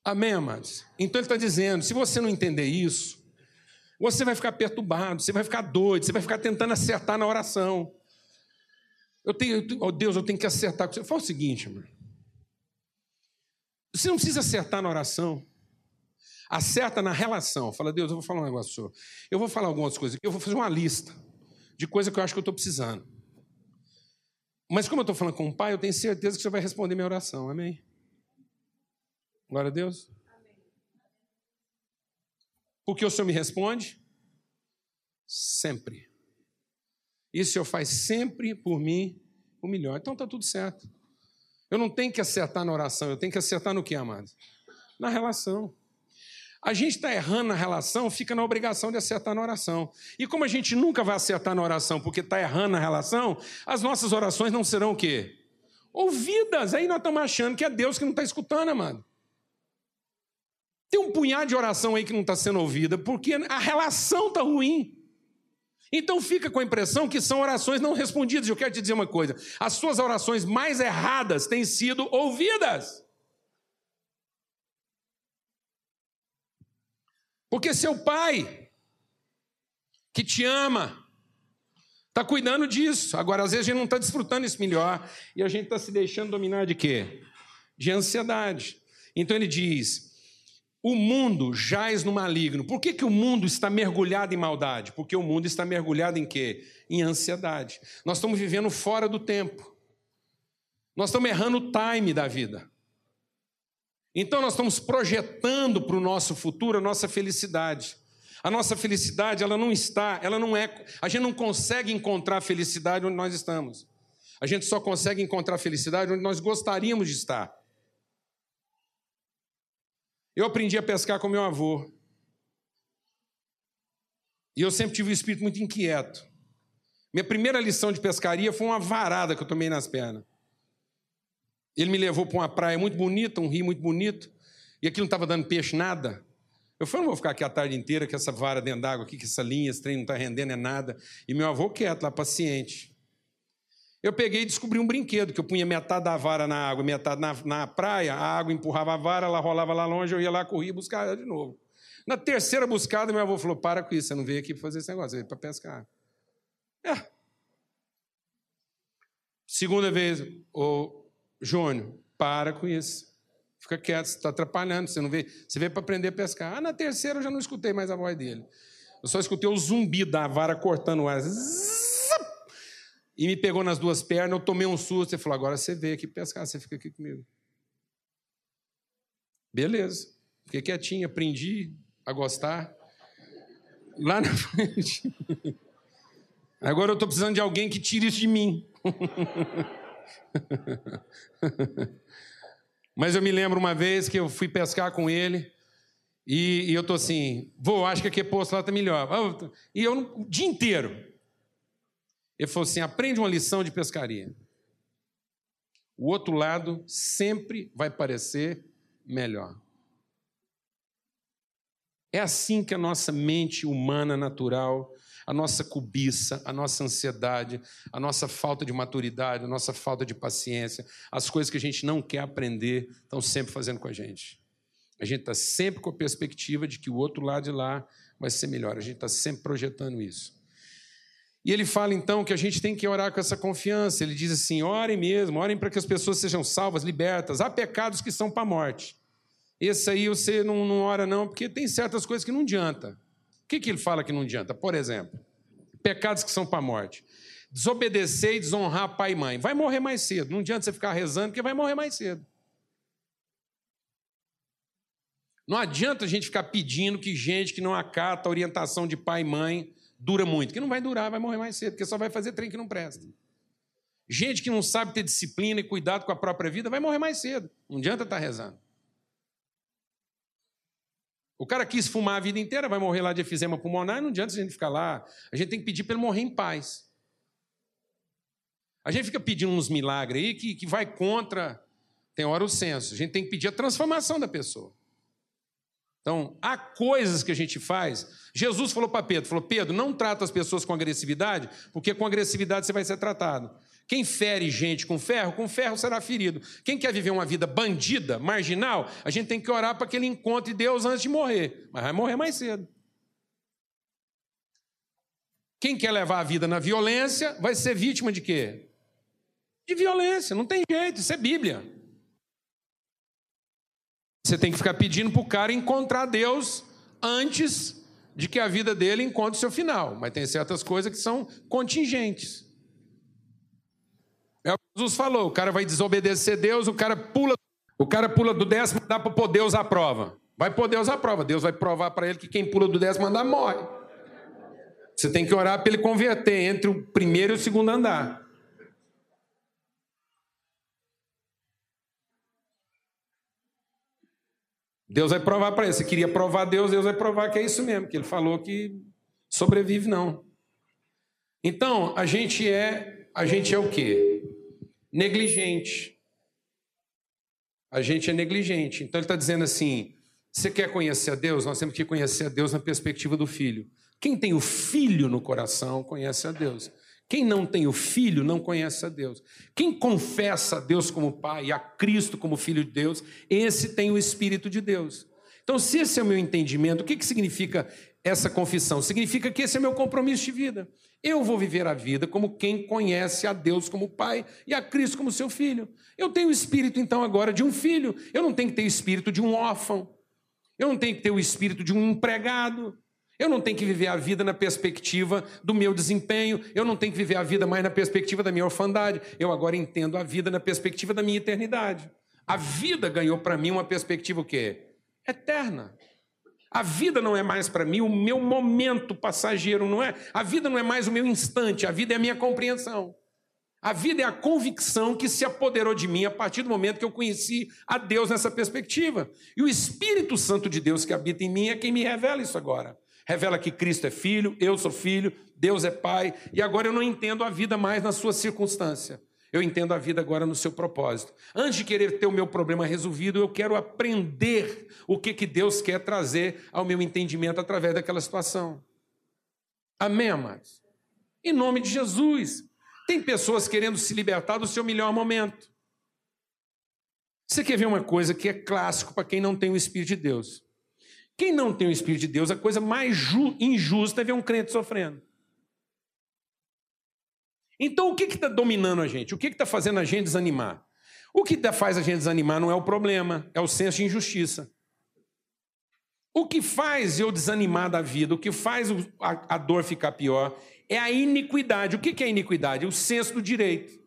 Amém, amados? Então ele está dizendo: se você não entender isso, você vai ficar perturbado, você vai ficar doido, você vai ficar tentando acertar na oração. Eu tenho, oh Deus, eu tenho que acertar com você. Fala o seguinte, irmão. Você não precisa acertar na oração. Acerta na relação. Fala, Deus, eu vou falar um negócio senhor. Eu vou falar algumas coisas. Eu vou fazer uma lista de coisas que eu acho que eu estou precisando. Mas como eu estou falando com o pai, eu tenho certeza que senhor vai responder minha oração. Amém? Glória a Deus. Porque o Senhor me responde? Sempre. E o Senhor faz sempre por mim o melhor. Então está tudo certo. Eu não tenho que acertar na oração, eu tenho que acertar no que, amado? Na relação. A gente está errando na relação, fica na obrigação de acertar na oração. E como a gente nunca vai acertar na oração porque está errando na relação, as nossas orações não serão o quê? Ouvidas. Aí nós estamos achando que é Deus que não está escutando, amado. Tem um punhado de oração aí que não está sendo ouvida, porque a relação está ruim. Então fica com a impressão que são orações não respondidas. Eu quero te dizer uma coisa: as suas orações mais erradas têm sido ouvidas. Porque seu pai, que te ama, está cuidando disso. Agora, às vezes, a gente não está desfrutando isso melhor e a gente está se deixando dominar de quê? De ansiedade. Então ele diz: o mundo jaz no maligno. Por que, que o mundo está mergulhado em maldade? Porque o mundo está mergulhado em quê? Em ansiedade. Nós estamos vivendo fora do tempo. Nós estamos errando o time da vida. Então nós estamos projetando para o nosso futuro a nossa felicidade. A nossa felicidade, ela não está, ela não é, a gente não consegue encontrar felicidade onde nós estamos. A gente só consegue encontrar felicidade onde nós gostaríamos de estar. Eu aprendi a pescar com meu avô. E eu sempre tive um espírito muito inquieto. Minha primeira lição de pescaria foi uma varada que eu tomei nas pernas. Ele me levou para uma praia muito bonita, um rio muito bonito, e aqui não estava dando peixe nada. Eu falei, não vou ficar aqui a tarde inteira com essa vara dentro d'água aqui, com essa linha, esse trem não está rendendo é nada. E meu avô quieto lá, paciente. Eu peguei e descobri um brinquedo, que eu punha metade da vara na água, metade na, na praia, a água empurrava a vara, ela rolava lá longe, eu ia lá, corria e buscava ela de novo. Na terceira buscada, meu avô falou, para com isso, você não veio aqui para fazer esse negócio, você veio para pescar. É. Segunda vez, o Júnior, para com isso. Fica quieto, você está atrapalhando, você não vê. Você veio para aprender a pescar. Ah, na terceira eu já não escutei mais a voz dele. Eu só escutei o zumbi da vara cortando o ar. E me pegou nas duas pernas, eu tomei um susto. Ele falou: agora você veio aqui pescar, você fica aqui comigo. Beleza. Fiquei quietinho, aprendi a gostar. Lá na frente. Agora eu estou precisando de alguém que tire isso de mim. Mas eu me lembro uma vez que eu fui pescar com ele e, e eu tô assim, vou, acho que aqui é posto lá está melhor. E eu o dia inteiro. Ele falou assim: aprende uma lição de pescaria. O outro lado sempre vai parecer melhor. É assim que a nossa mente humana natural a nossa cobiça, a nossa ansiedade, a nossa falta de maturidade, a nossa falta de paciência, as coisas que a gente não quer aprender, estão sempre fazendo com a gente. A gente está sempre com a perspectiva de que o outro lado de lá vai ser melhor, a gente está sempre projetando isso. E ele fala então que a gente tem que orar com essa confiança. Ele diz assim: orem mesmo, orem para que as pessoas sejam salvas, libertas. Há pecados que são para a morte. Esse aí você não, não ora, não, porque tem certas coisas que não adianta. O que, que ele fala que não adianta? Por exemplo, pecados que são para a morte. Desobedecer e desonrar pai e mãe. Vai morrer mais cedo. Não adianta você ficar rezando, porque vai morrer mais cedo. Não adianta a gente ficar pedindo que gente que não acata a orientação de pai e mãe dura muito, que não vai durar, vai morrer mais cedo, porque só vai fazer trem que não presta. Gente que não sabe ter disciplina e cuidado com a própria vida vai morrer mais cedo. Não adianta estar rezando. O cara quis fumar a vida inteira, vai morrer lá de efizema pulmonar, não adianta a gente ficar lá. A gente tem que pedir para ele morrer em paz. A gente fica pedindo uns milagres aí que, que vai contra, tem hora o senso. A gente tem que pedir a transformação da pessoa. Então, há coisas que a gente faz. Jesus falou para Pedro: falou, Pedro, não trata as pessoas com agressividade, porque com agressividade você vai ser tratado. Quem fere gente com ferro, com ferro será ferido. Quem quer viver uma vida bandida, marginal, a gente tem que orar para que ele encontre Deus antes de morrer. Mas vai morrer mais cedo. Quem quer levar a vida na violência vai ser vítima de quê? De violência, não tem jeito, isso é Bíblia. Você tem que ficar pedindo para o cara encontrar Deus antes de que a vida dele encontre seu final. Mas tem certas coisas que são contingentes. É o que Jesus falou: o cara vai desobedecer Deus, o cara pula, o cara pula do décimo, dá para pôr Deus à prova. Vai pôr Deus à prova. Deus vai provar para ele que quem pula do décimo andar morre. Você tem que orar para ele converter entre o primeiro e o segundo andar. Deus vai provar para ele. Você queria provar Deus, Deus vai provar que é isso mesmo, que ele falou que sobrevive não. Então, a gente é, a gente é o quê? negligente. A gente é negligente. Então ele está dizendo assim: você quer conhecer a Deus? Nós temos que conhecer a Deus na perspectiva do filho. Quem tem o filho no coração conhece a Deus. Quem não tem o filho não conhece a Deus. Quem confessa a Deus como Pai e a Cristo como Filho de Deus, esse tem o Espírito de Deus. Então, se esse é o meu entendimento, o que, que significa essa confissão? Significa que esse é meu compromisso de vida. Eu vou viver a vida como quem conhece a Deus como Pai e a Cristo como seu filho. Eu tenho o espírito, então, agora de um filho. Eu não tenho que ter o espírito de um órfão. Eu não tenho que ter o espírito de um empregado. Eu não tenho que viver a vida na perspectiva do meu desempenho, eu não tenho que viver a vida mais na perspectiva da minha orfandade. Eu agora entendo a vida na perspectiva da minha eternidade. A vida ganhou para mim uma perspectiva o quê? Eterna. A vida não é mais para mim o meu momento passageiro, não é? A vida não é mais o meu instante, a vida é a minha compreensão. A vida é a convicção que se apoderou de mim a partir do momento que eu conheci a Deus nessa perspectiva. E o Espírito Santo de Deus que habita em mim é quem me revela isso agora. Revela que Cristo é filho, eu sou filho, Deus é pai, e agora eu não entendo a vida mais na sua circunstância. Eu entendo a vida agora no seu propósito. Antes de querer ter o meu problema resolvido, eu quero aprender o que, que Deus quer trazer ao meu entendimento através daquela situação. Amém, amados? Em nome de Jesus. Tem pessoas querendo se libertar do seu melhor momento. Você quer ver uma coisa que é clássico para quem não tem o Espírito de Deus? Quem não tem o Espírito de Deus, a coisa mais injusta é ver um crente sofrendo. Então, o que está dominando a gente? O que está fazendo a gente desanimar? O que faz a gente desanimar não é o problema, é o senso de injustiça. O que faz eu desanimar da vida, o que faz a, dor ficar pior, é a iniquidade. O que é iniquidade? O senso do direito.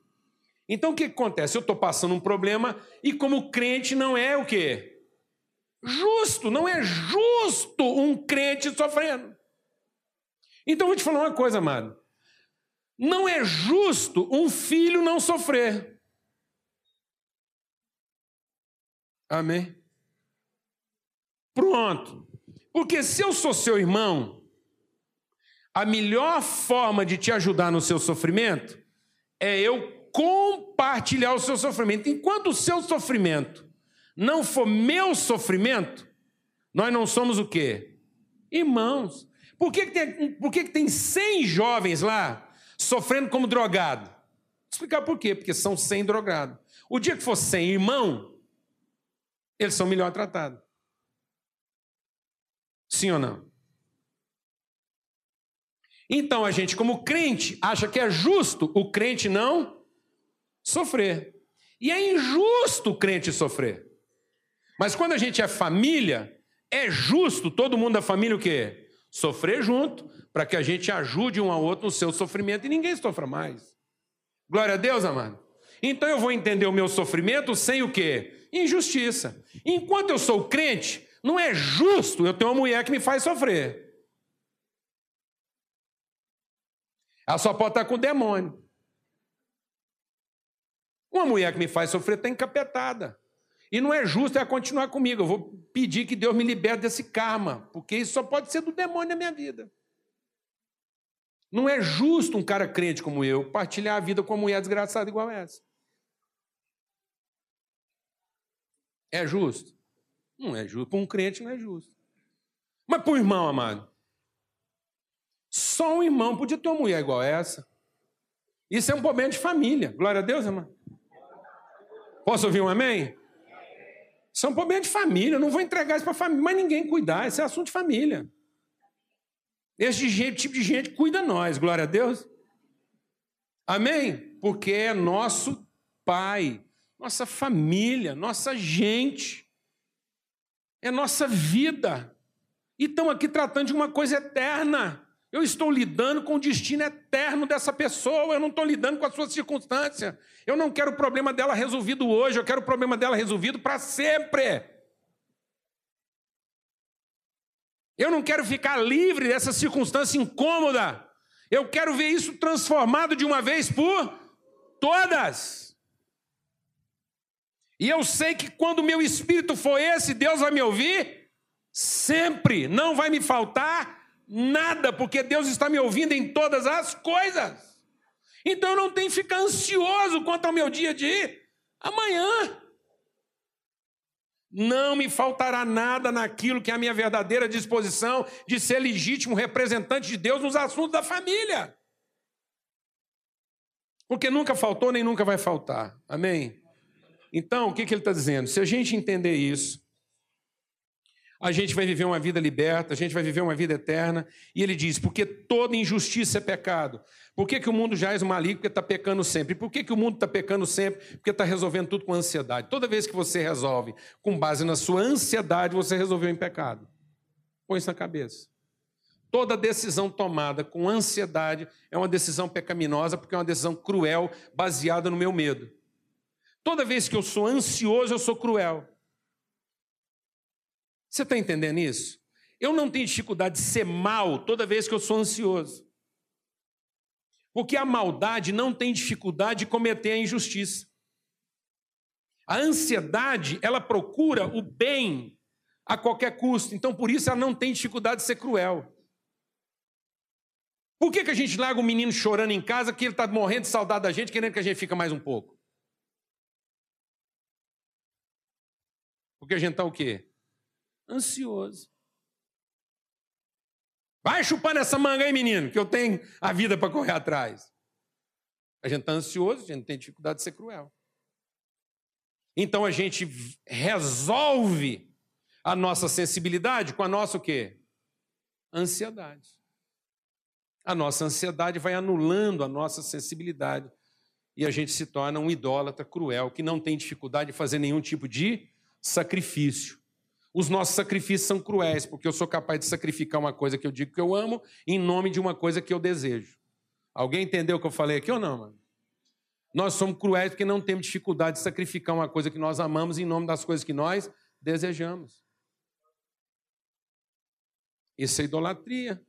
Então o que acontece? Eu estou passando um problema e, como crente, não é o quê? Justo, não é justo um crente sofrendo. Então vou te falar uma coisa, amado. Não é justo um filho não sofrer. Amém? Pronto. Porque se eu sou seu irmão, a melhor forma de te ajudar no seu sofrimento é eu compartilhar o seu sofrimento. Enquanto o seu sofrimento não for meu sofrimento, nós não somos o quê? Irmãos. Por que, que, tem, por que, que tem 100 jovens lá sofrendo como drogado. Vou explicar por quê, porque são sem drogado. O dia que for sem irmão, eles são melhor tratados. Sim ou não? Então a gente, como crente, acha que é justo o crente não sofrer. E é injusto o crente sofrer. Mas quando a gente é família, é justo todo mundo da família o quê? Sofrer junto, para que a gente ajude um ao outro no seu sofrimento e ninguém sofra mais. Glória a Deus, amado. Então eu vou entender o meu sofrimento sem o quê? Injustiça. Enquanto eu sou crente, não é justo eu ter uma mulher que me faz sofrer. Ela só pode estar com o demônio. Uma mulher que me faz sofrer está encapetada. E não é justo ela continuar comigo. Eu vou pedir que Deus me liberte desse karma, porque isso só pode ser do demônio na minha vida. Não é justo um cara crente como eu partilhar a vida com uma mulher desgraçada igual essa. É justo? Não é justo. Para um crente não é justo. Mas para um irmão, amado, só um irmão podia ter uma mulher igual essa. Isso é um problema de família. Glória a Deus, irmão. Posso ouvir um amém? Isso é um problema de família. Eu não vou entregar isso para a família, mas ninguém cuidar. Isso é assunto de família. Esse tipo de gente cuida nós, glória a Deus. Amém? Porque é nosso pai, nossa família, nossa gente, é nossa vida. E estão aqui tratando de uma coisa eterna. Eu estou lidando com o destino eterno dessa pessoa, eu não estou lidando com a sua circunstância. Eu não quero o problema dela resolvido hoje, eu quero o problema dela resolvido para sempre. Eu não quero ficar livre dessa circunstância incômoda. Eu quero ver isso transformado de uma vez por todas. E eu sei que quando meu espírito for esse, Deus vai me ouvir sempre. Não vai me faltar nada, porque Deus está me ouvindo em todas as coisas. Então eu não tenho que ficar ansioso quanto ao meu dia de amanhã. Não me faltará nada naquilo que é a minha verdadeira disposição de ser legítimo representante de Deus nos assuntos da família. Porque nunca faltou nem nunca vai faltar. Amém? Então, o que, que ele está dizendo? Se a gente entender isso, a gente vai viver uma vida liberta, a gente vai viver uma vida eterna. E ele diz: porque toda injustiça é pecado. Por que, que o mundo já é maligno? Porque está pecando sempre. Por que, que o mundo está pecando sempre? Porque está resolvendo tudo com ansiedade. Toda vez que você resolve com base na sua ansiedade, você resolveu em pecado. Põe isso na cabeça. Toda decisão tomada com ansiedade é uma decisão pecaminosa, porque é uma decisão cruel, baseada no meu medo. Toda vez que eu sou ansioso, eu sou cruel. Você está entendendo isso? Eu não tenho dificuldade de ser mal toda vez que eu sou ansioso. Porque a maldade não tem dificuldade de cometer a injustiça. A ansiedade, ela procura o bem a qualquer custo. Então, por isso, ela não tem dificuldade de ser cruel. Por que, que a gente larga um menino chorando em casa que ele está morrendo de saudade da gente, querendo que a gente fique mais um pouco? Porque a gente está o quê? Ansioso. Vai chupando essa manga aí, menino, que eu tenho a vida para correr atrás. A gente está ansioso, a gente tem dificuldade de ser cruel. Então a gente resolve a nossa sensibilidade com a nossa o quê? Ansiedade. A nossa ansiedade vai anulando a nossa sensibilidade e a gente se torna um idólatra cruel que não tem dificuldade de fazer nenhum tipo de sacrifício. Os nossos sacrifícios são cruéis, porque eu sou capaz de sacrificar uma coisa que eu digo que eu amo em nome de uma coisa que eu desejo. Alguém entendeu o que eu falei aqui ou não, mano? Nós somos cruéis porque não temos dificuldade de sacrificar uma coisa que nós amamos em nome das coisas que nós desejamos. Isso é idolatria.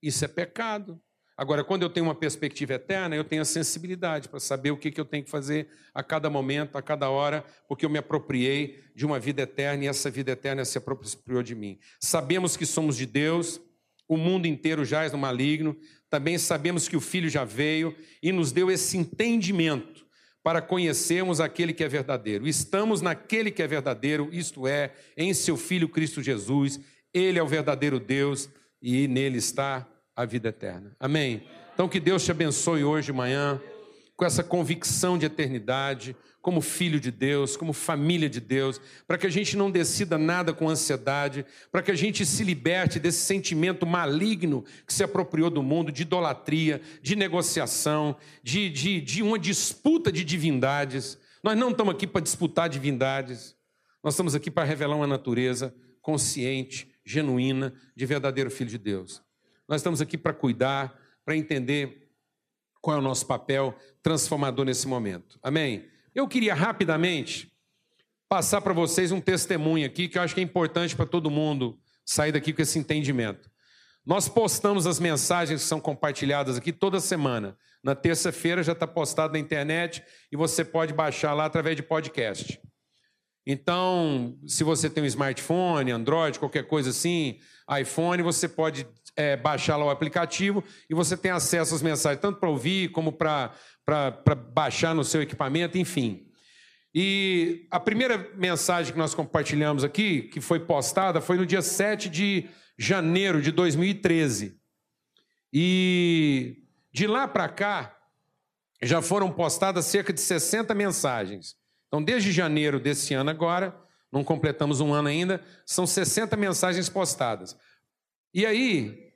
Isso é pecado. Agora, quando eu tenho uma perspectiva eterna, eu tenho a sensibilidade para saber o que, eu tenho que fazer a cada momento, a cada hora, porque eu me apropriei de uma vida eterna e essa vida eterna se apropriou de mim. Sabemos que somos de Deus, o mundo inteiro jaz no maligno, também sabemos que o Filho já veio e nos deu esse entendimento para conhecermos aquele que é verdadeiro. Estamos naquele que é verdadeiro, isto é, em seu Filho Cristo Jesus. Ele é o verdadeiro Deus e nele está a vida eterna. Amém? Então que Deus te abençoe hoje de manhã com essa convicção de eternidade, como filho de Deus, como família de Deus, para que a gente não decida nada com ansiedade, para que a gente se liberte desse sentimento maligno que se apropriou do mundo, de idolatria, de negociação, de, de, de uma disputa de divindades. Nós não estamos aqui para disputar divindades, nós estamos aqui para revelar uma natureza consciente, genuína, de verdadeiro filho de Deus. Nós estamos aqui para cuidar, para entender qual é o nosso papel transformador nesse momento. Amém? Eu queria rapidamente passar para vocês um testemunho aqui que eu acho que é importante para todo mundo sair daqui com esse entendimento. Nós postamos as mensagens que são compartilhadas aqui toda semana. Na terça-feira já está postado na internet e você pode baixar lá através de podcast. Então, se você tem um smartphone, Android, qualquer coisa assim, iPhone, você pode é, baixar lá o aplicativo e você tem acesso às mensagens, tanto para ouvir como para baixar no seu equipamento, enfim. E a primeira mensagem que nós compartilhamos aqui, que foi postada, foi no dia 7 de janeiro de 2013. E de lá para cá, já foram postadas cerca de 60 mensagens. Então, desde janeiro desse ano agora, não completamos um ano ainda, são 60 mensagens postadas. E aí,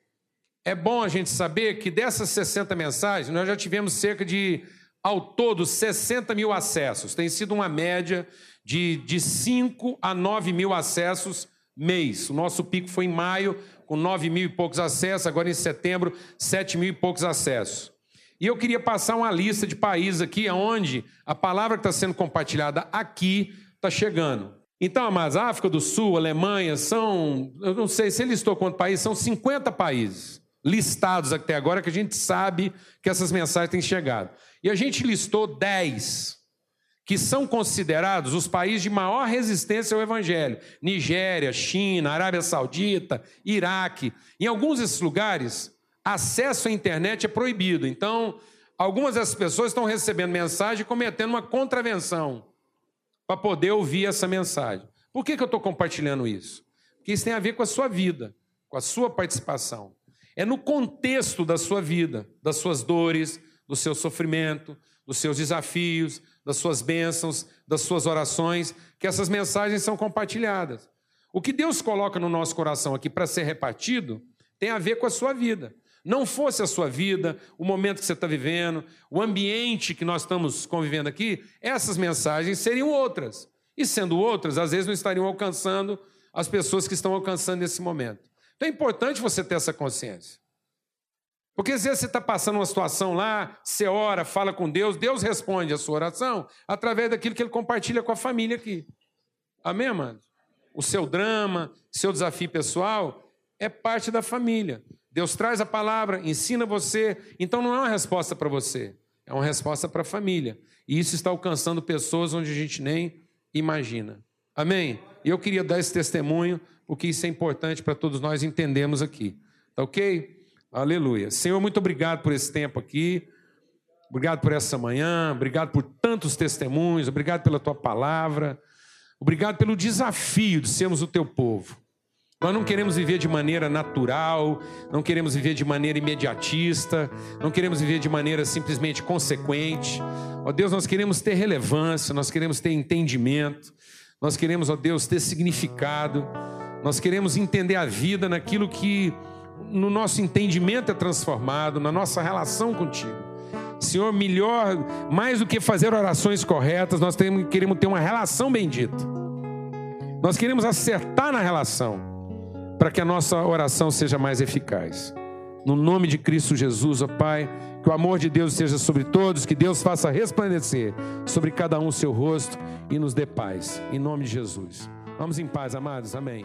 é bom a gente saber que dessas 60 mensagens, nós já tivemos cerca de, ao todo, 60 mil acessos. Tem sido uma média de, de 5 a 9 mil acessos mês. O nosso pico foi em maio, com 9 mil e poucos acessos, agora em setembro, 7 mil e poucos acessos. E eu queria passar uma lista de países aqui onde a palavra que está sendo compartilhada aqui está chegando. Então, amados, África do Sul, Alemanha, são, eu não sei se ele listou quantos países, são 50 países listados até agora que a gente sabe que essas mensagens têm chegado. E a gente listou 10 que são considerados os países de maior resistência ao evangelho: Nigéria, China, Arábia Saudita, Iraque. Em alguns desses lugares, acesso à internet é proibido. Então, algumas dessas pessoas estão recebendo mensagem e cometendo uma contravenção para poder ouvir essa mensagem. Por que, que eu estou compartilhando isso? Porque isso tem a ver com a sua vida, com a sua participação. É no contexto da sua vida, das suas dores, do seu sofrimento, dos seus desafios, das suas bênçãos, das suas orações, que essas mensagens são compartilhadas. O que Deus coloca no nosso coração aqui para ser repartido tem a ver com a sua vida. Não fosse a sua vida, o momento que você está vivendo, o ambiente que nós estamos convivendo aqui, essas mensagens seriam outras. E sendo outras, às vezes não estariam alcançando as pessoas que estão alcançando nesse momento. Então é importante você ter essa consciência. Porque às vezes você está passando uma situação lá, você ora, fala com Deus, Deus responde a sua oração através daquilo que ele compartilha com a família aqui. Amém, mano? O seu drama, seu desafio pessoal é parte da família. Deus traz a palavra, ensina você, então não é uma resposta para você, é uma resposta para a família. E isso está alcançando pessoas onde a gente nem imagina. Amém? E eu queria dar esse testemunho, porque isso é importante para todos nós entendermos aqui. Tá ok? Aleluia. Senhor, muito obrigado por esse tempo aqui. Obrigado por essa manhã, obrigado por tantos testemunhos, obrigado pela tua palavra, obrigado pelo desafio de sermos o teu povo. Nós não queremos viver de maneira natural, não queremos viver de maneira imediatista, não queremos viver de maneira simplesmente consequente. Ó Deus, nós queremos ter relevância, nós queremos ter entendimento, nós queremos, ó Deus, ter significado, nós queremos entender a vida naquilo que no nosso entendimento é transformado, na nossa relação contigo. Senhor, melhor, mais do que fazer orações corretas, nós temos, queremos ter uma relação bendita. Nós queremos acertar na relação, para que a nossa oração seja mais eficaz. No nome de Cristo Jesus, ó Pai, que o amor de Deus esteja sobre todos, que Deus faça resplandecer sobre cada um o seu rosto e nos dê paz. Em nome de Jesus. Vamos em paz, amados. Amém.